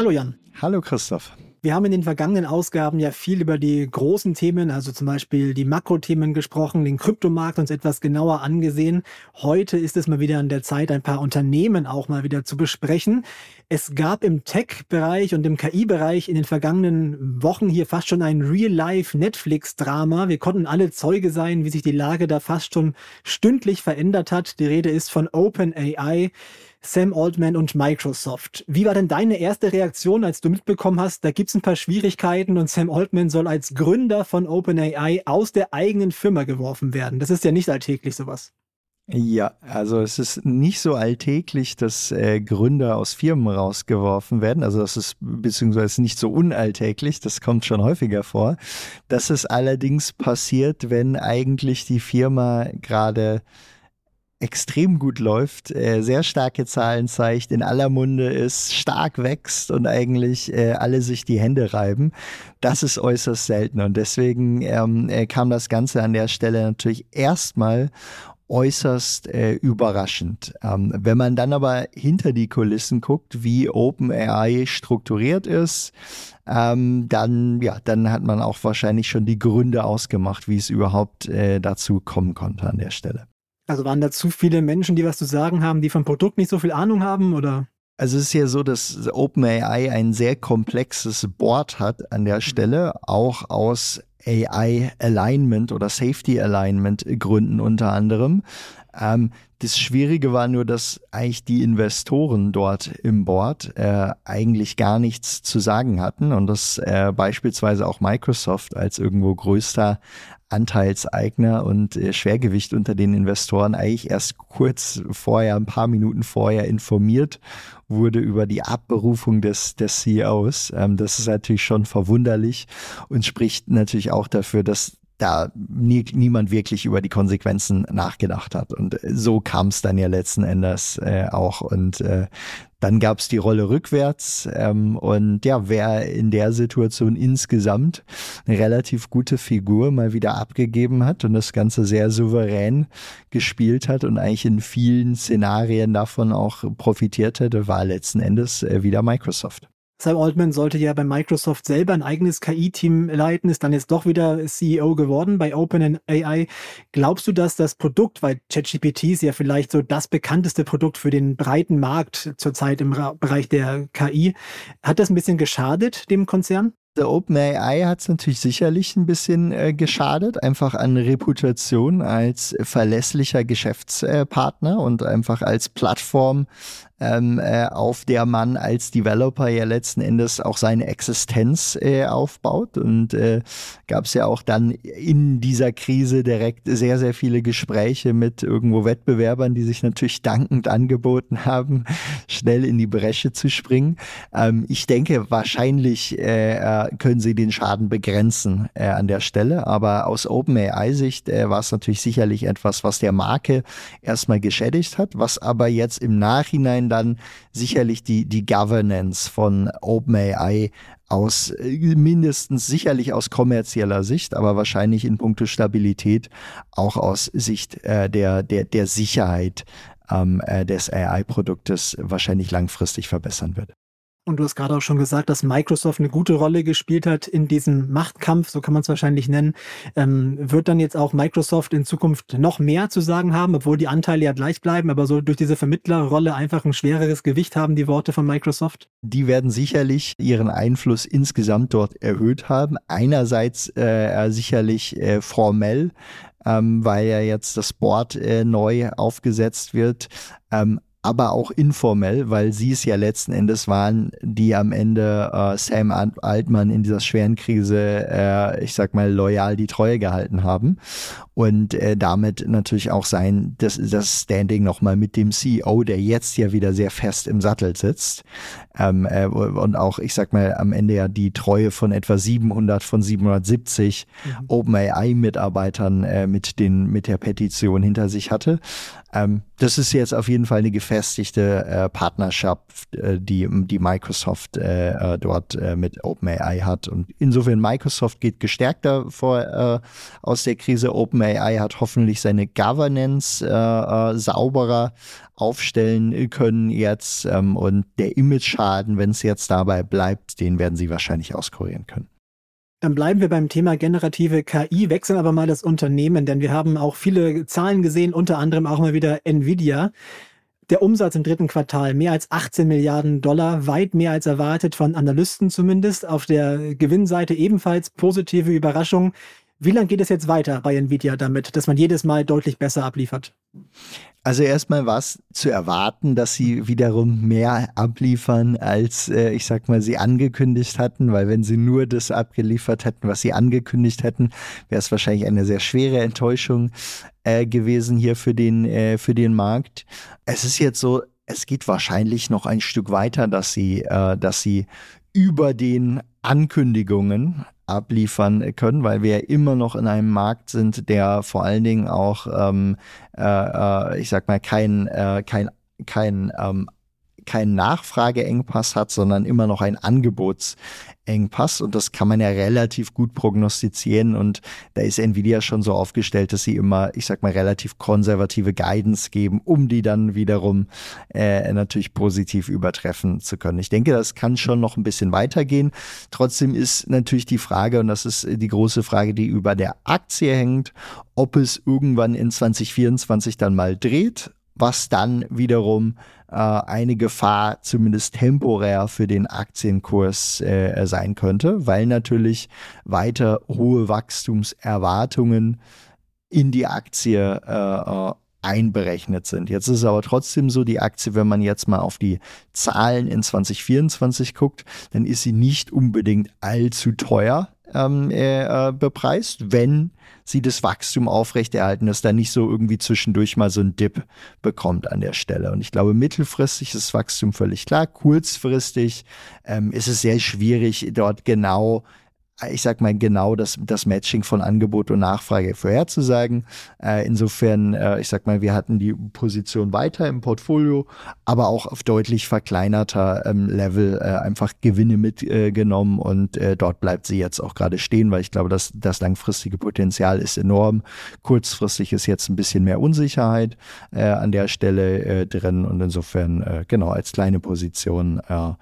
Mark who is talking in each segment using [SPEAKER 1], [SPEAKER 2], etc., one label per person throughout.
[SPEAKER 1] Hallo Jan.
[SPEAKER 2] Hallo Christoph.
[SPEAKER 1] Wir haben in den vergangenen Ausgaben ja viel über die großen Themen, also zum Beispiel die Makrothemen gesprochen, den Kryptomarkt uns etwas genauer angesehen. Heute ist es mal wieder an der Zeit, ein paar Unternehmen auch mal wieder zu besprechen. Es gab im Tech-Bereich und im KI-Bereich in den vergangenen Wochen hier fast schon ein Real-Life-Netflix-Drama. Wir konnten alle Zeuge sein, wie sich die Lage da fast schon stündlich verändert hat. Die Rede ist von OpenAI. Sam Altman und Microsoft. Wie war denn deine erste Reaktion, als du mitbekommen hast, da gibt es ein paar Schwierigkeiten und Sam Altman soll als Gründer von OpenAI aus der eigenen Firma geworfen werden? Das ist ja nicht alltäglich sowas.
[SPEAKER 2] Ja, also es ist nicht so alltäglich, dass äh, Gründer aus Firmen rausgeworfen werden. Also das ist beziehungsweise nicht so unalltäglich, das kommt schon häufiger vor. Das ist allerdings passiert, wenn eigentlich die Firma gerade extrem gut läuft, äh, sehr starke Zahlen zeigt, in aller Munde ist, stark wächst und eigentlich äh, alle sich die Hände reiben. Das ist äußerst selten und deswegen ähm, äh, kam das Ganze an der Stelle natürlich erstmal äußerst äh, überraschend. Ähm, wenn man dann aber hinter die Kulissen guckt, wie OpenAI strukturiert ist, ähm, dann, ja, dann hat man auch wahrscheinlich schon die Gründe ausgemacht, wie es überhaupt äh, dazu kommen konnte an der Stelle.
[SPEAKER 1] Also waren da zu viele Menschen, die was zu sagen haben, die vom Produkt nicht so viel Ahnung haben oder?
[SPEAKER 2] Also es ist ja so, dass OpenAI ein sehr komplexes Board hat an der Stelle, auch aus AI Alignment oder Safety Alignment Gründen unter anderem. Ähm, das Schwierige war nur, dass eigentlich die Investoren dort im Board äh, eigentlich gar nichts zu sagen hatten und dass äh, beispielsweise auch Microsoft als irgendwo größter Anteilseigner und äh, Schwergewicht unter den Investoren eigentlich erst kurz vorher, ein paar Minuten vorher informiert wurde über die Abberufung des, des CEOs. Ähm, das ist natürlich schon verwunderlich und spricht natürlich auch dafür, dass da nie, niemand wirklich über die Konsequenzen nachgedacht hat. Und so kam es dann ja letzten Endes äh, auch. Und äh, dann gab es die Rolle rückwärts. Ähm, und ja, wer in der Situation insgesamt eine relativ gute Figur mal wieder abgegeben hat und das Ganze sehr souverän gespielt hat und eigentlich in vielen Szenarien davon auch profitiert hätte, war letzten Endes äh, wieder Microsoft.
[SPEAKER 1] Sam Altman sollte ja bei Microsoft selber ein eigenes KI-Team leiten, ist dann jetzt doch wieder CEO geworden bei OpenAI. Glaubst du, dass das Produkt, weil ChatGPT ist ja vielleicht so das bekannteste Produkt für den breiten Markt zurzeit im Bereich der KI, hat das ein bisschen geschadet dem Konzern?
[SPEAKER 2] Der OpenAI hat es natürlich sicherlich ein bisschen äh, geschadet, einfach an Reputation als verlässlicher Geschäftspartner und einfach als Plattform, ähm, äh, auf der man als Developer ja letzten Endes auch seine Existenz äh, aufbaut. Und äh, gab es ja auch dann in dieser Krise direkt sehr, sehr viele Gespräche mit irgendwo Wettbewerbern, die sich natürlich dankend angeboten haben, schnell in die Bresche zu springen. Ähm, ich denke, wahrscheinlich äh, äh können sie den Schaden begrenzen äh, an der Stelle. Aber aus OpenAI-Sicht war es natürlich sicherlich etwas, was der Marke erstmal geschädigt hat, was aber jetzt im Nachhinein dann sicherlich die, die Governance von OpenAI aus äh, mindestens sicherlich aus kommerzieller Sicht, aber wahrscheinlich in puncto Stabilität auch aus Sicht äh, der, der, der Sicherheit ähm, äh, des AI-Produktes wahrscheinlich langfristig verbessern wird.
[SPEAKER 1] Und du hast gerade auch schon gesagt, dass Microsoft eine gute Rolle gespielt hat in diesem Machtkampf, so kann man es wahrscheinlich nennen. Ähm, wird dann jetzt auch Microsoft in Zukunft noch mehr zu sagen haben, obwohl die Anteile ja gleich bleiben, aber so durch diese Vermittlerrolle einfach ein schwereres Gewicht haben, die Worte von Microsoft?
[SPEAKER 2] Die werden sicherlich ihren Einfluss insgesamt dort erhöht haben. Einerseits äh, sicherlich äh, formell, ähm, weil ja jetzt das Board äh, neu aufgesetzt wird. Ähm, aber auch informell, weil sie es ja letzten Endes waren, die am Ende äh, Sam Altman in dieser schweren Krise, äh, ich sag mal, loyal die Treue gehalten haben und äh, damit natürlich auch sein, das, das Standing nochmal mit dem CEO, der jetzt ja wieder sehr fest im Sattel sitzt ähm, äh, und auch, ich sag mal, am Ende ja die Treue von etwa 700 von 770 mhm. OpenAI-Mitarbeitern äh, mit den mit der Petition hinter sich hatte. Ähm, das ist jetzt auf jeden Fall eine gefestigte äh, Partnerschaft, äh, die, die Microsoft äh, äh dort äh, mit OpenAI hat. Und insofern Microsoft geht gestärkter vor äh, aus der Krise. OpenAI hat hoffentlich seine Governance sauberer aufstellen können jetzt. Ähm, und der Image-Schaden, wenn es jetzt dabei bleibt, den werden sie wahrscheinlich auskurieren können.
[SPEAKER 1] Dann bleiben wir beim Thema generative KI, wechseln aber mal das Unternehmen, denn wir haben auch viele Zahlen gesehen, unter anderem auch mal wieder Nvidia. Der Umsatz im dritten Quartal mehr als 18 Milliarden Dollar, weit mehr als erwartet von Analysten zumindest. Auf der Gewinnseite ebenfalls positive Überraschung. Wie lange geht es jetzt weiter bei Nvidia damit, dass man jedes Mal deutlich besser abliefert?
[SPEAKER 2] Also erstmal war es zu erwarten, dass sie wiederum mehr abliefern, als äh, ich sag mal, sie angekündigt hatten, weil wenn sie nur das abgeliefert hätten, was sie angekündigt hätten, wäre es wahrscheinlich eine sehr schwere Enttäuschung äh, gewesen hier für den, äh, für den Markt. Es ist jetzt so, es geht wahrscheinlich noch ein Stück weiter, dass sie, äh, dass sie über den Ankündigungen abliefern können, weil wir immer noch in einem Markt sind, der vor allen Dingen auch, ähm, äh, äh, ich sag mal, kein, äh, kein, kein ähm, keinen Nachfrageengpass hat, sondern immer noch ein Angebotsengpass. Und das kann man ja relativ gut prognostizieren. Und da ist Nvidia schon so aufgestellt, dass sie immer, ich sag mal, relativ konservative Guidance geben, um die dann wiederum äh, natürlich positiv übertreffen zu können. Ich denke, das kann schon noch ein bisschen weitergehen. Trotzdem ist natürlich die Frage, und das ist die große Frage, die über der Aktie hängt, ob es irgendwann in 2024 dann mal dreht was dann wiederum äh, eine Gefahr zumindest temporär für den Aktienkurs äh, sein könnte, weil natürlich weiter hohe Wachstumserwartungen in die Aktie äh, äh einberechnet sind. Jetzt ist es aber trotzdem so, die Aktie, wenn man jetzt mal auf die Zahlen in 2024 guckt, dann ist sie nicht unbedingt allzu teuer ähm, äh, bepreist, wenn sie das Wachstum aufrechterhalten, dass da nicht so irgendwie zwischendurch mal so ein Dip bekommt an der Stelle. Und ich glaube, mittelfristig ist das Wachstum völlig klar. Kurzfristig ähm, ist es sehr schwierig, dort genau ich sag mal, genau das, das Matching von Angebot und Nachfrage vorherzusagen. Äh, insofern, äh, ich sag mal, wir hatten die Position weiter im Portfolio, aber auch auf deutlich verkleinerter ähm, Level äh, einfach Gewinne mitgenommen und äh, dort bleibt sie jetzt auch gerade stehen, weil ich glaube, dass das langfristige Potenzial ist enorm. Kurzfristig ist jetzt ein bisschen mehr Unsicherheit äh, an der Stelle äh, drin und insofern, genau, als kleine Position äh,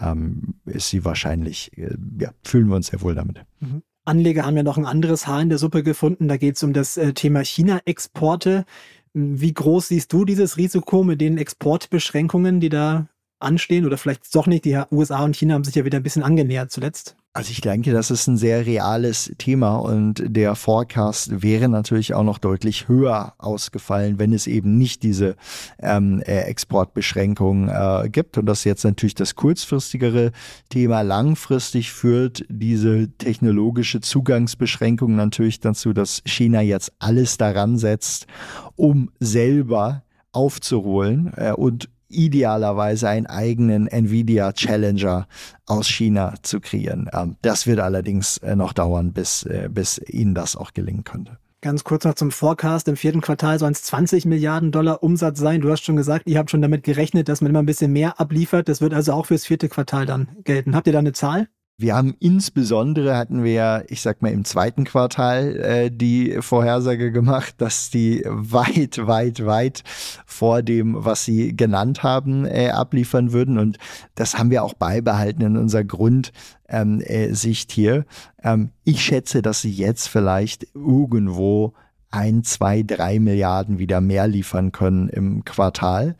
[SPEAKER 2] ähm, ist sie wahrscheinlich, ja, fühlen wir uns sehr wohl damit.
[SPEAKER 1] Mhm. Anleger haben ja noch ein anderes Haar in der Suppe gefunden. Da geht es um das äh, Thema China-Exporte. Wie groß siehst du dieses Risiko mit den Exportbeschränkungen, die da anstehen? Oder vielleicht doch nicht? Die USA und China haben sich ja wieder ein bisschen angenähert zuletzt.
[SPEAKER 2] Also ich denke, das ist ein sehr reales Thema und der Forecast wäre natürlich auch noch deutlich höher ausgefallen, wenn es eben nicht diese ähm, äh, Exportbeschränkungen äh, gibt. Und das ist jetzt natürlich das kurzfristigere Thema. Langfristig führt diese technologische Zugangsbeschränkung natürlich dazu, dass China jetzt alles daran setzt, um selber aufzuholen äh, und idealerweise einen eigenen Nvidia Challenger aus China zu kreieren. Ähm, das wird allerdings äh, noch dauern, bis, äh, bis Ihnen das auch gelingen könnte.
[SPEAKER 1] Ganz kurz noch zum Forecast. Im vierten Quartal sollen es 20 Milliarden Dollar Umsatz sein. Du hast schon gesagt, ihr habt schon damit gerechnet, dass man immer ein bisschen mehr abliefert. Das wird also auch fürs vierte Quartal dann gelten. Habt ihr da eine Zahl?
[SPEAKER 2] Wir haben insbesondere, hatten wir ja, ich sag mal, im zweiten Quartal äh, die Vorhersage gemacht, dass die weit, weit, weit vor dem, was sie genannt haben, äh, abliefern würden. Und das haben wir auch beibehalten in unserer Grundsicht ähm, äh, hier. Ähm, ich schätze, dass sie jetzt vielleicht irgendwo ein, zwei, drei Milliarden wieder mehr liefern können im Quartal.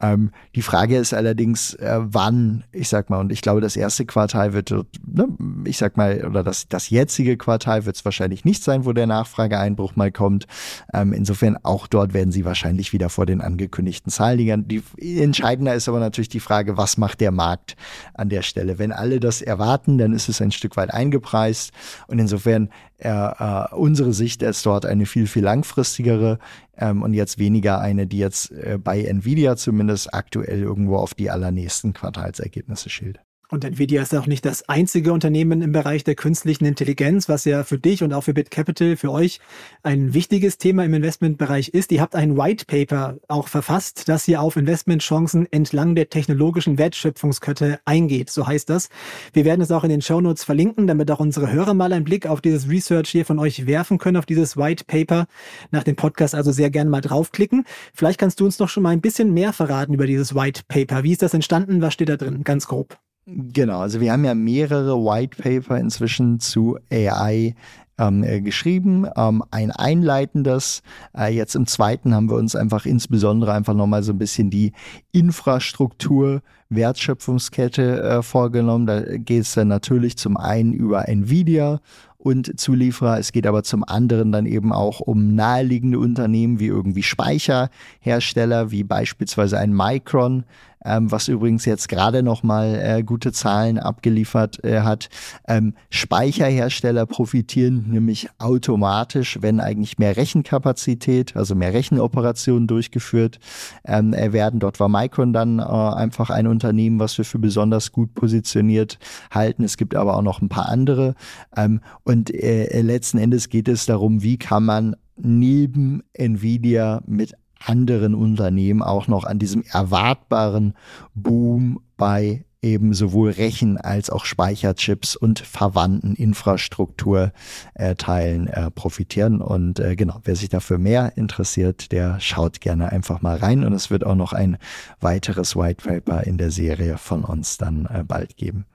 [SPEAKER 2] Ähm, die Frage ist allerdings, äh, wann, ich sag mal, und ich glaube, das erste Quartal wird, ne, ich sag mal, oder das, das jetzige Quartal wird es wahrscheinlich nicht sein, wo der Nachfrageeinbruch mal kommt. Ähm, insofern auch dort werden sie wahrscheinlich wieder vor den angekündigten Zahlen liegen. Die, entscheidender ist aber natürlich die Frage, was macht der Markt an der Stelle? Wenn alle das erwarten, dann ist es ein Stück weit eingepreist und insofern äh, unsere Sicht ist dort eine viel, viel langfristigere ähm, und jetzt weniger eine, die jetzt äh, bei Nvidia zumindest aktuell irgendwo auf die allernächsten Quartalsergebnisse schielt.
[SPEAKER 1] Und Nvidia ist auch nicht das einzige Unternehmen im Bereich der künstlichen Intelligenz, was ja für dich und auch für BitCapital, für euch ein wichtiges Thema im Investmentbereich ist. Ihr habt ein White Paper auch verfasst, das hier auf Investmentchancen entlang der technologischen Wertschöpfungskette eingeht. So heißt das. Wir werden es auch in den Show Notes verlinken, damit auch unsere Hörer mal einen Blick auf dieses Research hier von euch werfen können, auf dieses White Paper. Nach dem Podcast also sehr gerne mal draufklicken. Vielleicht kannst du uns noch schon mal ein bisschen mehr verraten über dieses White Paper. Wie ist das entstanden? Was steht da drin? Ganz grob.
[SPEAKER 2] Genau, also wir haben ja mehrere White Paper inzwischen zu AI ähm, äh, geschrieben, ähm, ein einleitendes. Äh, jetzt im zweiten haben wir uns einfach insbesondere einfach nochmal so ein bisschen die Infrastruktur, Wertschöpfungskette äh, vorgenommen. Da geht es dann natürlich zum einen über Nvidia und Zulieferer. Es geht aber zum anderen dann eben auch um naheliegende Unternehmen wie irgendwie Speicherhersteller, wie beispielsweise ein Micron, ähm, was übrigens jetzt gerade noch mal äh, gute Zahlen abgeliefert äh, hat. Ähm, Speicherhersteller profitieren nämlich automatisch, wenn eigentlich mehr Rechenkapazität, also mehr Rechenoperationen durchgeführt ähm, werden. Dort war Micron dann äh, einfach ein Unternehmen, was wir für besonders gut positioniert halten. Es gibt aber auch noch ein paar andere. Ähm, und äh, letzten Endes geht es darum, wie kann man neben Nvidia mit anderen Unternehmen auch noch an diesem erwartbaren Boom bei eben sowohl Rechen als auch Speicherchips und verwandten Infrastrukturteilen äh, äh, profitieren. Und äh, genau, wer sich dafür mehr interessiert, der schaut gerne einfach mal rein. Und es wird auch noch ein weiteres White Paper in der Serie von uns dann äh, bald geben.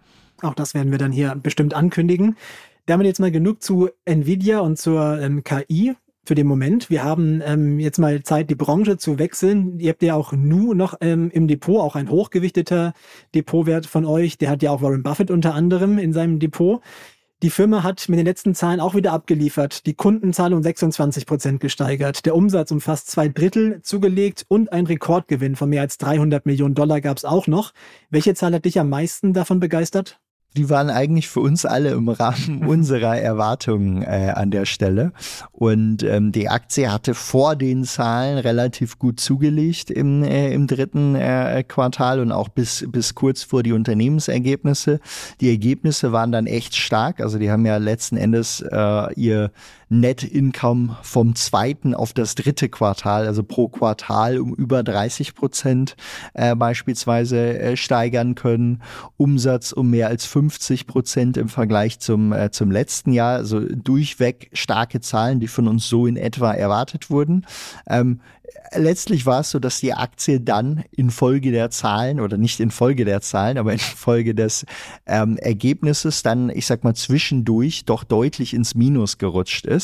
[SPEAKER 1] Auch das werden wir dann hier bestimmt ankündigen. Damit jetzt mal genug zu Nvidia und zur ähm, KI für den Moment. Wir haben ähm, jetzt mal Zeit, die Branche zu wechseln. Ihr habt ja auch Nu noch ähm, im Depot, auch ein hochgewichteter Depotwert von euch. Der hat ja auch Warren Buffett unter anderem in seinem Depot. Die Firma hat mit den letzten Zahlen auch wieder abgeliefert. Die Kundenzahl um 26 Prozent gesteigert, der Umsatz um fast zwei Drittel zugelegt und ein Rekordgewinn von mehr als 300 Millionen Dollar gab es auch noch. Welche Zahl hat dich am meisten davon begeistert?
[SPEAKER 2] Die waren eigentlich für uns alle im Rahmen unserer Erwartungen äh, an der Stelle. Und ähm, die Aktie hatte vor den Zahlen relativ gut zugelegt im, äh, im dritten äh, Quartal und auch bis, bis kurz vor die Unternehmensergebnisse. Die Ergebnisse waren dann echt stark. Also die haben ja letzten Endes äh, ihr Net Income vom zweiten auf das dritte Quartal, also pro Quartal um über 30 Prozent äh, beispielsweise äh, steigern können. Umsatz um mehr als 50 Prozent im Vergleich zum, äh, zum letzten Jahr. Also durchweg starke Zahlen, die von uns so in etwa erwartet wurden. Ähm, letztlich war es so, dass die Aktie dann infolge der Zahlen oder nicht infolge der Zahlen, aber infolge des ähm, Ergebnisses dann, ich sag mal, zwischendurch doch deutlich ins Minus gerutscht ist.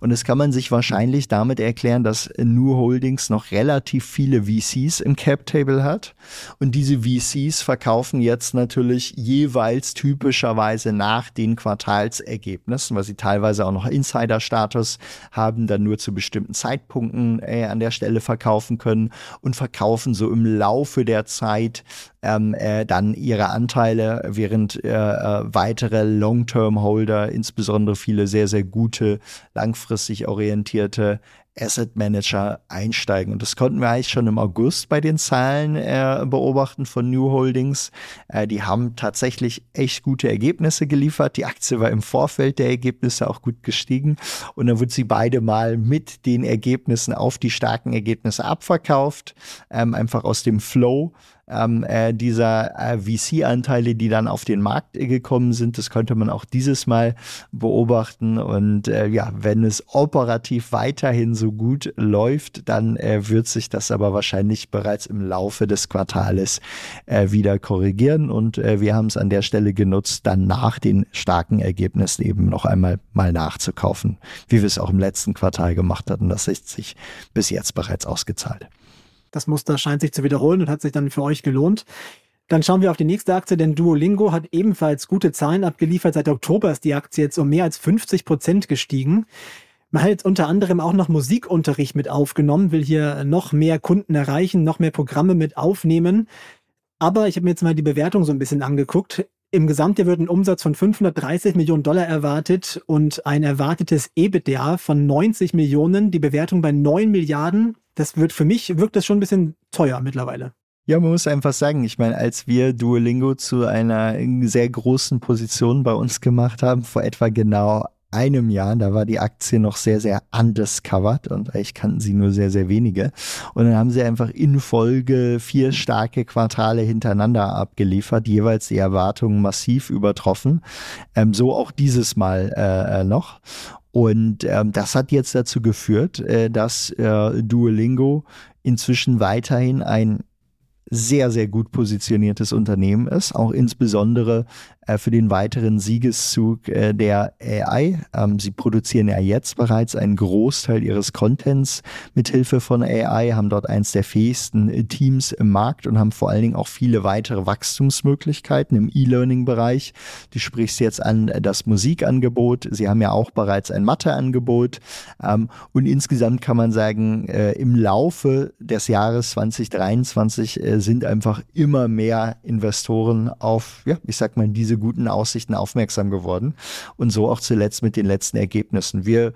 [SPEAKER 2] Und das kann man sich wahrscheinlich damit erklären, dass New Holdings noch relativ viele VCs im Cap Table hat. Und diese VCs verkaufen jetzt natürlich jeweils typischerweise nach den Quartalsergebnissen, weil sie teilweise auch noch Insider-Status haben, dann nur zu bestimmten Zeitpunkten äh, an der Stelle verkaufen können und verkaufen so im Laufe der Zeit ähm, äh, dann ihre Anteile, während äh, äh, weitere Long-Term-Holder, insbesondere viele sehr, sehr gute, langfristig orientierte Asset Manager einsteigen. Und das konnten wir eigentlich schon im August bei den Zahlen äh, beobachten von New Holdings. Äh, die haben tatsächlich echt gute Ergebnisse geliefert. Die Aktie war im Vorfeld der Ergebnisse auch gut gestiegen. Und dann wurde sie beide mal mit den Ergebnissen auf die starken Ergebnisse abverkauft. Ähm, einfach aus dem Flow ähm, äh, dieser äh, VC-Anteile, die dann auf den Markt äh, gekommen sind. Das konnte man auch dieses Mal beobachten. Und äh, ja, wenn es operativ weiterhin so gut läuft, dann äh, wird sich das aber wahrscheinlich bereits im Laufe des Quartales äh, wieder korrigieren. Und äh, wir haben es an der Stelle genutzt, dann nach den starken Ergebnissen eben noch einmal mal nachzukaufen, wie wir es auch im letzten Quartal gemacht hatten. Das ist sich bis jetzt bereits ausgezahlt.
[SPEAKER 1] Das Muster scheint sich zu wiederholen und hat sich dann für euch gelohnt. Dann schauen wir auf die nächste Aktie, denn Duolingo hat ebenfalls gute Zahlen abgeliefert. Seit Oktober ist die Aktie jetzt um mehr als 50 Prozent gestiegen. Man hat jetzt unter anderem auch noch Musikunterricht mit aufgenommen, will hier noch mehr Kunden erreichen, noch mehr Programme mit aufnehmen. Aber ich habe mir jetzt mal die Bewertung so ein bisschen angeguckt. Im Gesamtjahr wird ein Umsatz von 530 Millionen Dollar erwartet und ein erwartetes EBITDA von 90 Millionen. Die Bewertung bei 9 Milliarden. Das wird für mich, wirkt das schon ein bisschen teuer mittlerweile.
[SPEAKER 2] Ja, man muss einfach sagen, ich meine, als wir Duolingo zu einer sehr großen Position bei uns gemacht haben, vor etwa genau einem Jahr, da war die Aktie noch sehr, sehr undiscovered und eigentlich kannten sie nur sehr, sehr wenige. Und dann haben sie einfach in Folge vier starke Quartale hintereinander abgeliefert, jeweils die Erwartungen massiv übertroffen. Ähm, so auch dieses Mal äh, äh noch. Und ähm, das hat jetzt dazu geführt, äh, dass äh, Duolingo inzwischen weiterhin ein sehr, sehr gut positioniertes Unternehmen ist, auch insbesondere für den weiteren Siegeszug äh, der AI. Ähm, sie produzieren ja jetzt bereits einen Großteil ihres Contents mit Hilfe von AI, haben dort eins der fähigsten äh, Teams im Markt und haben vor allen Dingen auch viele weitere Wachstumsmöglichkeiten im E-Learning-Bereich. Du sprichst jetzt an das Musikangebot. Sie haben ja auch bereits ein Mathe-Angebot. Ähm, und insgesamt kann man sagen, im Laufe des Jahres 2023 sind einfach immer mehr Investoren auf, ja, ich sag mal, diese diese guten Aussichten aufmerksam geworden und so auch zuletzt mit den letzten Ergebnissen. Wir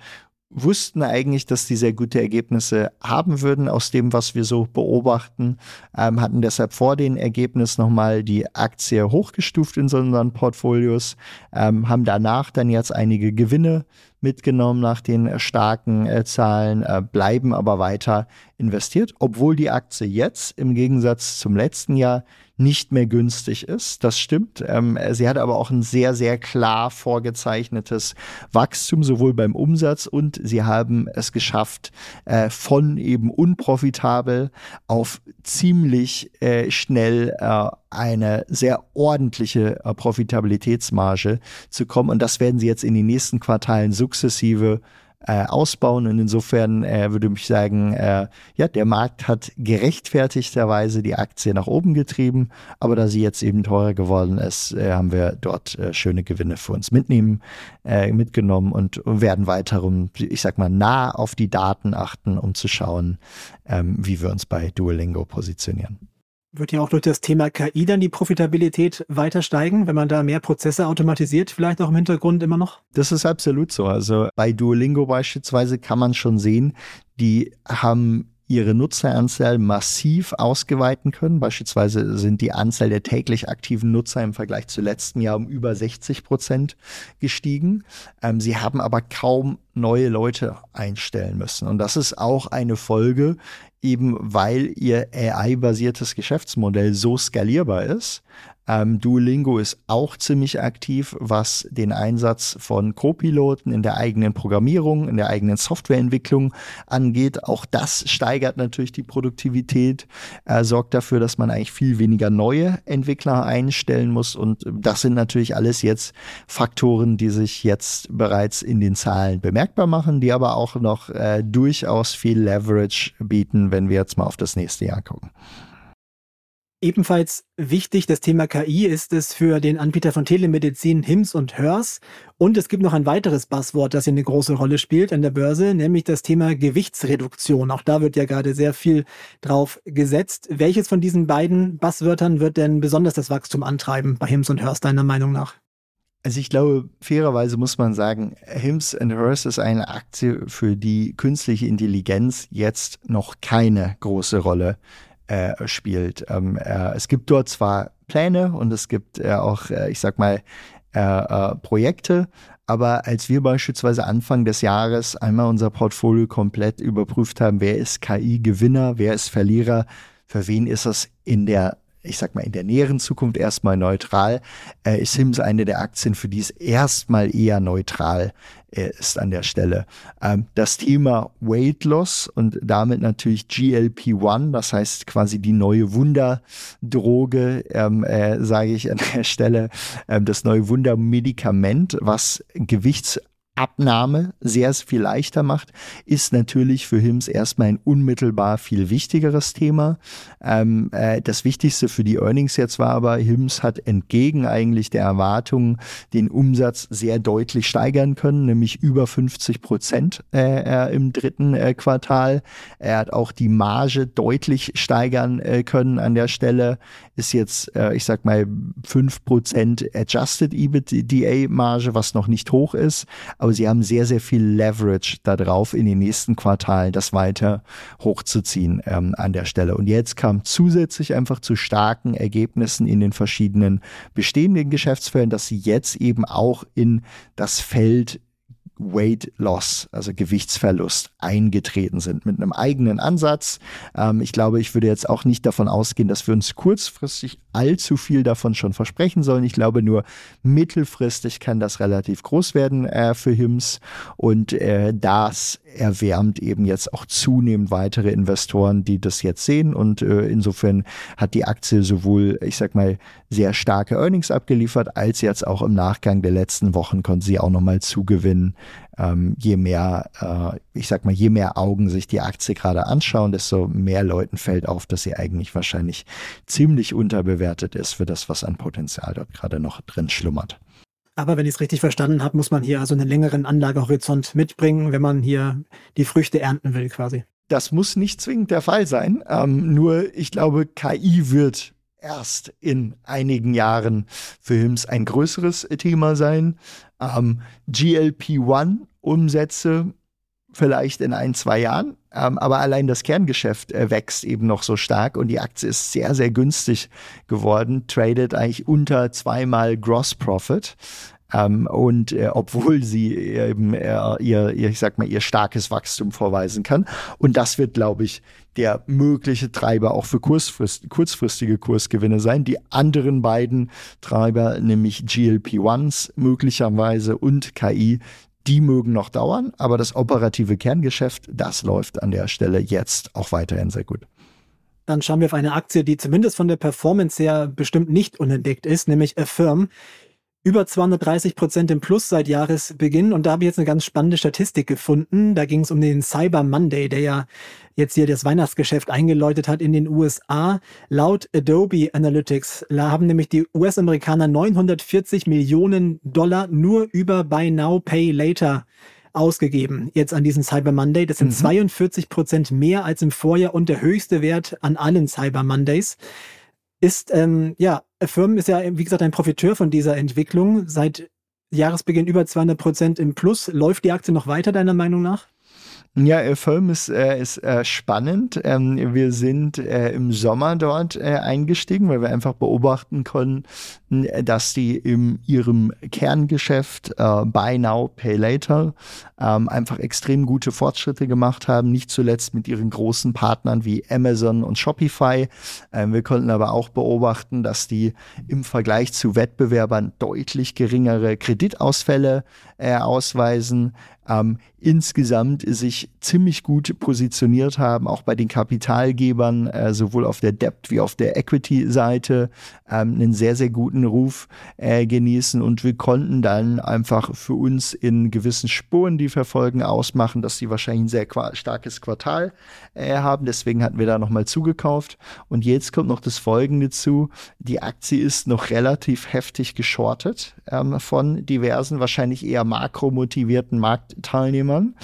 [SPEAKER 2] wussten eigentlich, dass die sehr gute Ergebnisse haben würden aus dem, was wir so beobachten, ähm, hatten deshalb vor den Ergebnissen nochmal die Aktie hochgestuft in so unseren Portfolios, ähm, haben danach dann jetzt einige Gewinne mitgenommen nach den starken äh, Zahlen, äh, bleiben aber weiter investiert, obwohl die Aktie jetzt im Gegensatz zum letzten Jahr nicht mehr günstig ist. Das stimmt. Ähm, sie hat aber auch ein sehr, sehr klar vorgezeichnetes Wachstum, sowohl beim Umsatz und sie haben es geschafft, äh, von eben unprofitabel auf ziemlich äh, schnell äh, eine sehr ordentliche äh, Profitabilitätsmarge zu kommen. Und das werden sie jetzt in den nächsten Quartalen sukzessive äh, ausbauen. Und insofern äh, würde ich sagen, äh, ja, der Markt hat gerechtfertigterweise die Aktie nach oben getrieben, aber da sie jetzt eben teurer geworden ist, äh, haben wir dort äh, schöne Gewinne für uns mitnehmen, mitgenommen und werden weiterum, ich sag mal, nah auf die Daten achten, um zu schauen, ähm, wie wir uns bei Duolingo positionieren.
[SPEAKER 1] Wird ja auch durch das Thema KI dann die Profitabilität weiter steigen, wenn man da mehr Prozesse automatisiert, vielleicht auch im Hintergrund immer noch?
[SPEAKER 2] Das ist absolut so. Also bei Duolingo beispielsweise kann man schon sehen, die haben ihre Nutzeranzahl massiv ausgeweiten können. Beispielsweise sind die Anzahl der täglich aktiven Nutzer im Vergleich zu letzten Jahr um über 60 Prozent gestiegen. Ähm, sie haben aber kaum neue Leute einstellen müssen. Und das ist auch eine Folge eben weil ihr AI-basiertes Geschäftsmodell so skalierbar ist, ähm, Duolingo ist auch ziemlich aktiv, was den Einsatz von Co-Piloten in der eigenen Programmierung, in der eigenen Softwareentwicklung angeht. Auch das steigert natürlich die Produktivität, äh, sorgt dafür, dass man eigentlich viel weniger neue Entwickler einstellen muss. Und das sind natürlich alles jetzt Faktoren, die sich jetzt bereits in den Zahlen bemerkbar machen, die aber auch noch äh, durchaus viel Leverage bieten, wenn wir jetzt mal auf das nächste Jahr gucken.
[SPEAKER 1] Ebenfalls wichtig, das Thema KI ist es für den Anbieter von Telemedizin HIMS und HERS. Und es gibt noch ein weiteres Buzzword, das hier eine große Rolle spielt an der Börse, nämlich das Thema Gewichtsreduktion. Auch da wird ja gerade sehr viel drauf gesetzt. Welches von diesen beiden Buzzwörtern wird denn besonders das Wachstum antreiben bei HIMS und HERS deiner Meinung nach?
[SPEAKER 2] Also ich glaube, fairerweise muss man sagen, Hims and Hers ist eine Aktie, für die künstliche Intelligenz jetzt noch keine große Rolle äh, spielt. Ähm, äh, es gibt dort zwar Pläne und es gibt äh, auch, äh, ich sag mal, äh, äh, Projekte, aber als wir beispielsweise Anfang des Jahres einmal unser Portfolio komplett überprüft haben, wer ist KI-Gewinner, wer ist Verlierer, für wen ist das in der ich sag mal, in der näheren Zukunft erstmal neutral, äh, ist Sims eine der Aktien, für die es erstmal eher neutral äh, ist an der Stelle. Ähm, das Thema Weight Loss und damit natürlich GLP-1, das heißt quasi die neue Wunderdroge, ähm, äh, sage ich an der Stelle, ähm, das neue Wundermedikament, was Gewichts Abnahme sehr viel leichter macht, ist natürlich für HIMS erstmal ein unmittelbar viel wichtigeres Thema. Ähm, äh, das Wichtigste für die Earnings jetzt war aber, HIMS hat entgegen eigentlich der Erwartungen den Umsatz sehr deutlich steigern können, nämlich über 50 Prozent äh, im dritten äh, Quartal. Er hat auch die Marge deutlich steigern äh, können an der Stelle. Ist jetzt, äh, ich sag mal, 5 Prozent Adjusted EBITDA-Marge, was noch nicht hoch ist. Aber aber sie haben sehr, sehr viel Leverage darauf, in den nächsten Quartalen das weiter hochzuziehen ähm, an der Stelle. Und jetzt kam zusätzlich einfach zu starken Ergebnissen in den verschiedenen bestehenden Geschäftsfeldern, dass sie jetzt eben auch in das Feld Weight Loss, also Gewichtsverlust, eingetreten sind mit einem eigenen Ansatz. Ähm, ich glaube, ich würde jetzt auch nicht davon ausgehen, dass wir uns kurzfristig allzu viel davon schon versprechen sollen. Ich glaube, nur mittelfristig kann das relativ groß werden äh, für HIMS und äh, das erwärmt eben jetzt auch zunehmend weitere Investoren, die das jetzt sehen und äh, insofern hat die Aktie sowohl, ich sag mal, sehr starke Earnings abgeliefert, als jetzt auch im Nachgang der letzten Wochen konnte sie auch nochmal zugewinnen ähm, je mehr, äh, ich sag mal, je mehr Augen sich die Aktie gerade anschauen, desto mehr Leuten fällt auf, dass sie eigentlich wahrscheinlich ziemlich unterbewertet ist für das, was an Potenzial dort gerade noch drin schlummert.
[SPEAKER 1] Aber wenn ich es richtig verstanden habe, muss man hier also einen längeren Anlagehorizont mitbringen, wenn man hier die Früchte ernten will, quasi.
[SPEAKER 2] Das muss nicht zwingend der Fall sein. Ähm, nur ich glaube, KI wird erst in einigen Jahren für HIMS ein größeres Thema sein. Ähm, GLP-1-Umsätze vielleicht in ein, zwei Jahren. Ähm, aber allein das Kerngeschäft äh, wächst eben noch so stark und die Aktie ist sehr, sehr günstig geworden, tradet eigentlich unter zweimal Gross Profit. Ähm, und äh, obwohl sie eben äh, ihr, ihr, ich sag mal, ihr starkes Wachstum vorweisen kann. Und das wird, glaube ich, der mögliche Treiber auch für kurzfrist, kurzfristige Kursgewinne sein. Die anderen beiden Treiber, nämlich GLP-1s möglicherweise und KI, die mögen noch dauern, aber das operative Kerngeschäft, das läuft an der Stelle jetzt auch weiterhin sehr gut.
[SPEAKER 1] Dann schauen wir auf eine Aktie, die zumindest von der Performance her bestimmt nicht unentdeckt ist, nämlich Affirm über 230 Prozent im Plus seit Jahresbeginn. Und da habe ich jetzt eine ganz spannende Statistik gefunden. Da ging es um den Cyber Monday, der ja jetzt hier das Weihnachtsgeschäft eingeläutet hat in den USA. Laut Adobe Analytics haben nämlich die US-Amerikaner 940 Millionen Dollar nur über Buy Now, Pay Later ausgegeben, jetzt an diesem Cyber Monday. Das sind mhm. 42 Prozent mehr als im Vorjahr und der höchste Wert an allen Cyber Mondays ist, ähm, ja, Firmen ist ja, wie gesagt, ein Profiteur von dieser Entwicklung. Seit Jahresbeginn über 200 Prozent im Plus. Läuft die Aktie noch weiter, deiner Meinung nach?
[SPEAKER 2] Ja, Film ist, äh, ist äh, spannend. Ähm, wir sind äh, im Sommer dort äh, eingestiegen, weil wir einfach beobachten konnten, dass die in ihrem Kerngeschäft äh, Buy Now, Pay Later ähm, einfach extrem gute Fortschritte gemacht haben, nicht zuletzt mit ihren großen Partnern wie Amazon und Shopify. Ähm, wir konnten aber auch beobachten, dass die im Vergleich zu Wettbewerbern deutlich geringere Kreditausfälle äh, ausweisen ähm, insgesamt sich ziemlich gut positioniert haben, auch bei den Kapitalgebern, äh, sowohl auf der Debt wie auf der Equity-Seite, ähm, einen sehr, sehr guten Ruf äh, genießen. Und wir konnten dann einfach für uns in gewissen Spuren, die verfolgen, ausmachen, dass sie wahrscheinlich ein sehr qua starkes Quartal äh, haben. Deswegen hatten wir da nochmal zugekauft. Und jetzt kommt noch das Folgende zu. Die Aktie ist noch relativ heftig geschortet ähm, von diversen, wahrscheinlich eher makromotivierten Markt Teilnehmern.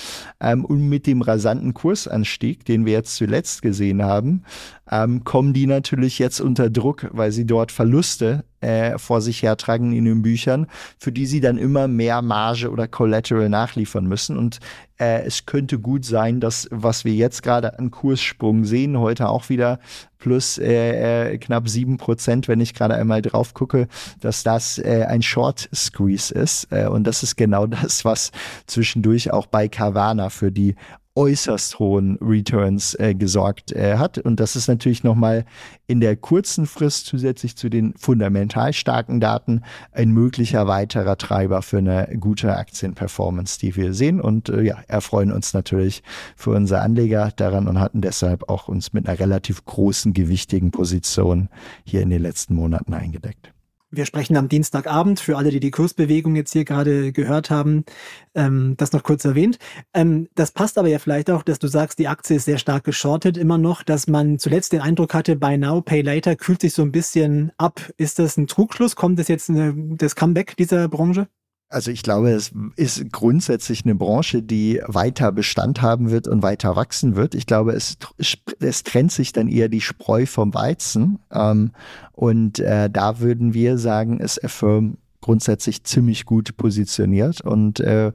[SPEAKER 2] Ähm, und mit dem rasanten Kursanstieg, den wir jetzt zuletzt gesehen haben, ähm, kommen die natürlich jetzt unter Druck, weil sie dort Verluste äh, vor sich hertragen in den Büchern, für die sie dann immer mehr Marge oder Collateral nachliefern müssen. Und äh, es könnte gut sein, dass was wir jetzt gerade an Kurssprung sehen, heute auch wieder plus äh, äh, knapp sieben Prozent, wenn ich gerade einmal drauf gucke, dass das äh, ein Short Squeeze ist. Äh, und das ist genau das, was zwischendurch auch bei Carvana für die äußerst hohen Returns äh, gesorgt äh, hat. Und das ist natürlich nochmal in der kurzen Frist zusätzlich zu den fundamental starken Daten ein möglicher weiterer Treiber für eine gute Aktienperformance, die wir sehen. Und äh, ja, erfreuen uns natürlich für unsere Anleger daran und hatten deshalb auch uns mit einer relativ großen, gewichtigen Position hier in den letzten Monaten eingedeckt.
[SPEAKER 1] Wir sprechen am Dienstagabend, für alle, die die Kursbewegung jetzt hier gerade gehört haben, ähm, das noch kurz erwähnt. Ähm, das passt aber ja vielleicht auch, dass du sagst, die Aktie ist sehr stark geschortet immer noch, dass man zuletzt den Eindruck hatte, Buy Now, Pay Later kühlt sich so ein bisschen ab. Ist das ein Trugschluss? Kommt das jetzt eine, das Comeback dieser Branche?
[SPEAKER 2] Also ich glaube, es ist grundsätzlich eine Branche, die weiter Bestand haben wird und weiter wachsen wird. Ich glaube, es, es trennt sich dann eher die Spreu vom Weizen. Ähm, und äh, da würden wir sagen, ist Affirm grundsätzlich ziemlich gut positioniert und äh,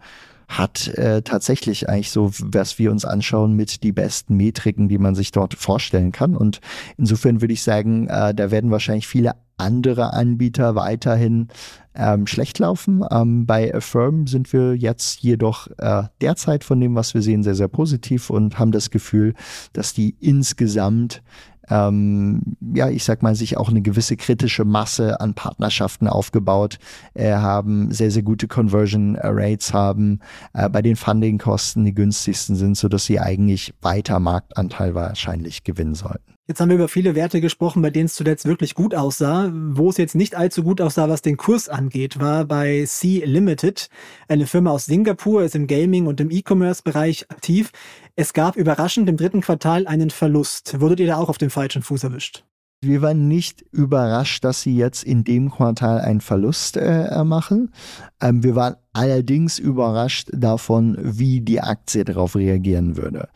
[SPEAKER 2] hat äh, tatsächlich eigentlich so, was wir uns anschauen, mit die besten Metriken, die man sich dort vorstellen kann. Und insofern würde ich sagen, äh, da werden wahrscheinlich viele andere Anbieter weiterhin ähm, schlecht laufen. Ähm, bei Affirm sind wir jetzt jedoch äh, derzeit von dem, was wir sehen, sehr, sehr positiv und haben das Gefühl, dass die insgesamt ähm, ja, ich sag mal, sich auch eine gewisse kritische Masse an Partnerschaften aufgebaut äh, haben, sehr, sehr gute Conversion Rates haben, äh, bei den Fundingkosten die günstigsten sind, so dass sie eigentlich weiter Marktanteil wahrscheinlich gewinnen sollten.
[SPEAKER 1] Jetzt haben wir über viele Werte gesprochen, bei denen es zuletzt wirklich gut aussah. Wo es jetzt nicht allzu gut aussah, was den Kurs angeht, war bei C Limited, eine Firma aus Singapur, ist im Gaming und im E-Commerce-Bereich aktiv. Es gab überraschend im dritten Quartal einen Verlust. Wurdet ihr da auch auf dem falschen Fuß erwischt?
[SPEAKER 2] Wir waren nicht überrascht, dass sie jetzt in dem Quartal einen Verlust äh, machen. Ähm, wir waren allerdings überrascht davon, wie die Aktie darauf reagieren würde.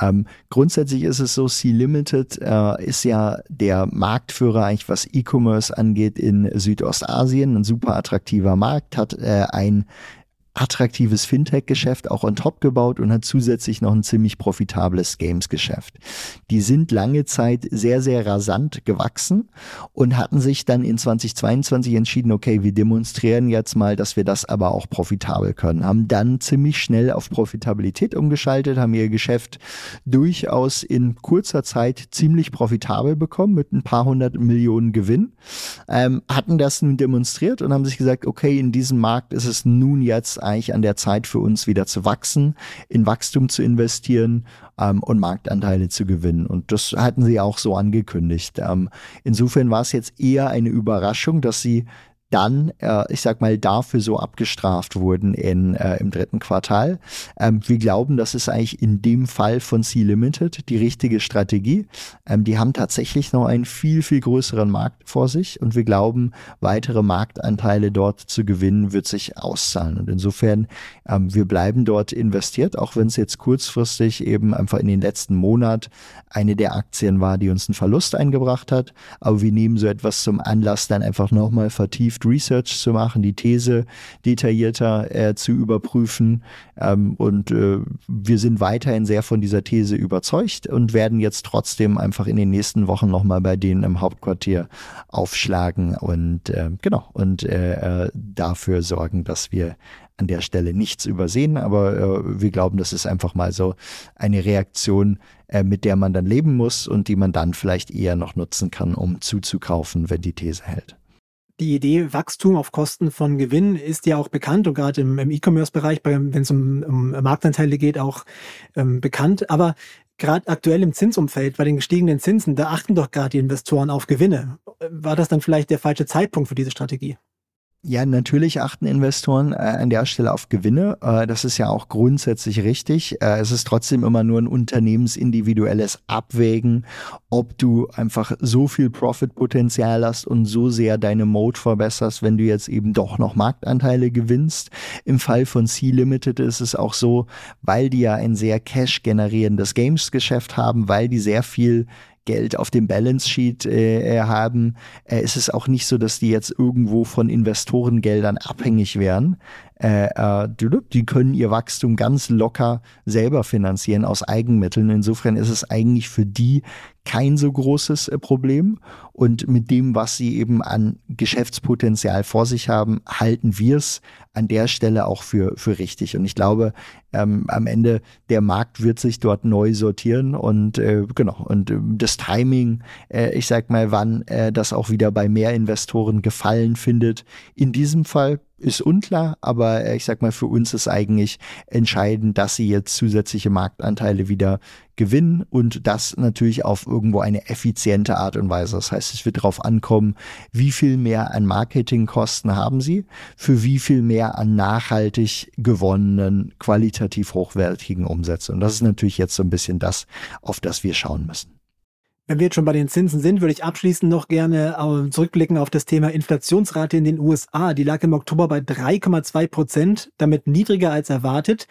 [SPEAKER 2] Ähm, grundsätzlich ist es so, C-Limited äh, ist ja der Marktführer eigentlich, was E-Commerce angeht in Südostasien, ein super attraktiver Markt, hat äh, ein attraktives Fintech-Geschäft auch on top gebaut und hat zusätzlich noch ein ziemlich profitables Games-Geschäft. Die sind lange Zeit sehr, sehr rasant gewachsen und hatten sich dann in 2022 entschieden, okay, wir demonstrieren jetzt mal, dass wir das aber auch profitabel können. Haben dann ziemlich schnell auf Profitabilität umgeschaltet, haben ihr Geschäft durchaus in kurzer Zeit ziemlich profitabel bekommen mit ein paar hundert Millionen Gewinn, ähm, hatten das nun demonstriert und haben sich gesagt, okay, in diesem Markt ist es nun jetzt eigentlich an der Zeit für uns wieder zu wachsen, in Wachstum zu investieren ähm, und Marktanteile zu gewinnen. Und das hatten sie auch so angekündigt. Ähm, insofern war es jetzt eher eine Überraschung, dass sie dann, äh, ich sag mal, dafür so abgestraft wurden in, äh, im dritten Quartal. Ähm, wir glauben, das ist eigentlich in dem Fall von C-Limited die richtige Strategie. Ähm, die haben tatsächlich noch einen viel, viel größeren Markt vor sich und wir glauben, weitere Marktanteile dort zu gewinnen, wird sich auszahlen. Und insofern, ähm, wir bleiben dort investiert, auch wenn es jetzt kurzfristig eben einfach in den letzten Monat eine der Aktien war, die uns einen Verlust eingebracht hat. Aber wir nehmen so etwas zum Anlass, dann einfach nochmal vertieft vertieft Research zu machen, die These detaillierter äh, zu überprüfen. Ähm, und äh, wir sind weiterhin sehr von dieser These überzeugt und werden jetzt trotzdem einfach in den nächsten Wochen nochmal bei denen im Hauptquartier aufschlagen und äh, genau und äh, äh, dafür sorgen, dass wir an der Stelle nichts übersehen, aber äh, wir glauben, das ist einfach mal so eine Reaktion, äh, mit der man dann leben muss und die man dann vielleicht eher noch nutzen kann, um zuzukaufen, wenn die These hält
[SPEAKER 1] die Idee Wachstum auf Kosten von Gewinn ist ja auch bekannt und gerade im, im E-Commerce-Bereich, wenn es um, um, Marktanteile geht, auch ähm, bekannt. Aber gerade aktuell im Zinsumfeld, bei den gestiegenen Zinsen, da achten doch gerade die Investoren auf Gewinne. War das dann vielleicht der falsche Zeitpunkt für diese Strategie?
[SPEAKER 2] Ja, natürlich achten Investoren äh, an der Stelle auf Gewinne. Äh, das ist ja auch grundsätzlich richtig. Äh, es ist trotzdem immer nur ein unternehmensindividuelles Abwägen, ob du einfach so viel Profitpotenzial hast und so sehr deine Mode verbesserst, wenn du jetzt eben doch noch Marktanteile gewinnst. Im Fall von C-Limited ist es auch so, weil die ja ein sehr cash generierendes Games-Geschäft haben, weil die sehr viel Geld auf dem Balance Sheet äh, haben, äh, ist es auch nicht so, dass die jetzt irgendwo von Investorengeldern abhängig wären. Äh, äh, die können ihr Wachstum ganz locker selber finanzieren aus Eigenmitteln. Insofern ist es eigentlich für die kein so großes äh, Problem. Und mit dem, was sie eben an Geschäftspotenzial vor sich haben, halten wir es an der Stelle auch für, für richtig. Und ich glaube, ähm, am Ende der Markt wird sich dort neu sortieren und äh, genau. Und äh, das Timing, äh, ich sag mal, wann äh, das auch wieder bei mehr Investoren Gefallen findet, in diesem Fall ist unklar, aber äh, ich sag mal, für uns ist eigentlich entscheidend, dass sie jetzt zusätzliche Marktanteile wieder gewinnen und das natürlich auf irgendwo eine effiziente Art und Weise. Das heißt, es wird darauf ankommen, wie viel mehr an Marketingkosten haben sie, für wie viel mehr an nachhaltig gewonnenen, qualitativ hochwertigen Umsätzen. Und das ist natürlich jetzt so ein bisschen das, auf das wir schauen müssen.
[SPEAKER 1] Wenn wir jetzt schon bei den Zinsen sind, würde ich abschließend noch gerne äh, zurückblicken auf das Thema Inflationsrate in den USA. Die lag im Oktober bei 3,2 Prozent, damit niedriger als erwartet.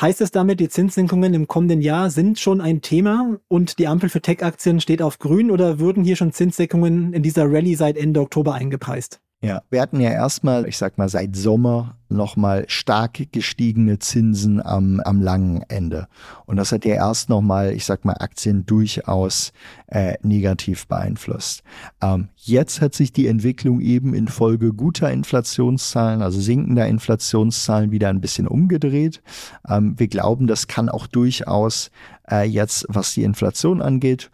[SPEAKER 1] Heißt es damit, die Zinssenkungen im kommenden Jahr sind schon ein Thema und die Ampel für Tech-Aktien steht auf grün oder würden hier schon Zinssenkungen in dieser Rallye seit Ende Oktober eingepreist?
[SPEAKER 2] Ja, wir hatten ja erstmal, ich sag mal, seit Sommer nochmal stark gestiegene Zinsen am, am langen Ende. Und das hat ja erst nochmal, ich sag mal, Aktien durchaus äh, negativ beeinflusst. Ähm, jetzt hat sich die Entwicklung eben infolge guter Inflationszahlen, also sinkender Inflationszahlen, wieder ein bisschen umgedreht. Ähm, wir glauben, das kann auch durchaus äh, jetzt, was die Inflation angeht,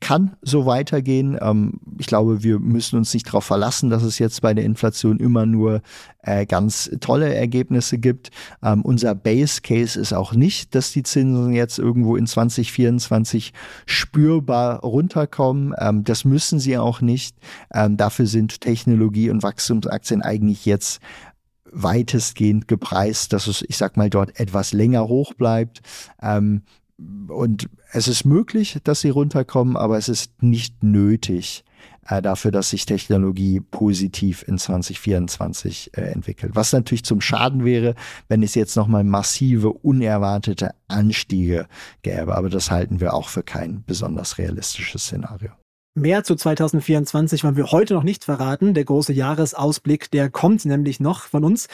[SPEAKER 2] kann so weitergehen. Ähm, ich glaube, wir müssen uns nicht darauf verlassen, dass es jetzt bei der Inflation immer nur äh, ganz tolle Ergebnisse gibt. Ähm, unser Base Case ist auch nicht, dass die Zinsen jetzt irgendwo in 2024 spürbar runterkommen. Ähm, das müssen sie auch nicht. Ähm, dafür sind Technologie- und Wachstumsaktien eigentlich jetzt weitestgehend gepreist, dass es, ich sag mal, dort etwas länger hoch bleibt. Ähm, und es ist möglich, dass sie runterkommen, aber es ist nicht nötig äh, dafür, dass sich Technologie positiv in 2024 äh, entwickelt. Was natürlich zum Schaden wäre, wenn es jetzt nochmal massive, unerwartete Anstiege gäbe. Aber das halten wir auch für kein besonders realistisches Szenario.
[SPEAKER 1] Mehr zu 2024 wollen wir heute noch nicht verraten. Der große Jahresausblick, der kommt nämlich noch von uns.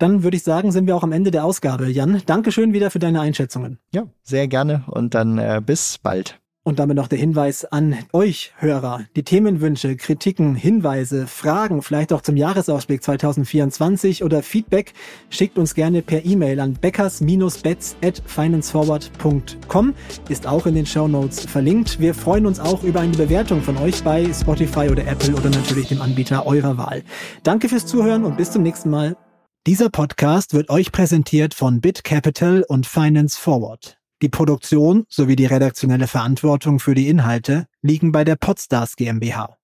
[SPEAKER 1] Dann würde ich sagen, sind wir auch am Ende der Ausgabe. Jan, Dankeschön wieder für deine Einschätzungen.
[SPEAKER 2] Ja, sehr gerne und dann äh, bis bald.
[SPEAKER 1] Und damit noch der Hinweis an euch Hörer. Die Themenwünsche, Kritiken, Hinweise, Fragen, vielleicht auch zum Jahresausblick 2024 oder Feedback schickt uns gerne per E-Mail an beckers-bets at financeforward.com. Ist auch in den Show Notes verlinkt. Wir freuen uns auch über eine Bewertung von euch bei Spotify oder Apple oder natürlich dem Anbieter eurer Wahl. Danke fürs Zuhören und bis zum nächsten Mal. Dieser Podcast wird euch präsentiert von BitCapital und Finance Forward. Die Produktion sowie die redaktionelle Verantwortung für die Inhalte liegen bei der Podstars GmbH.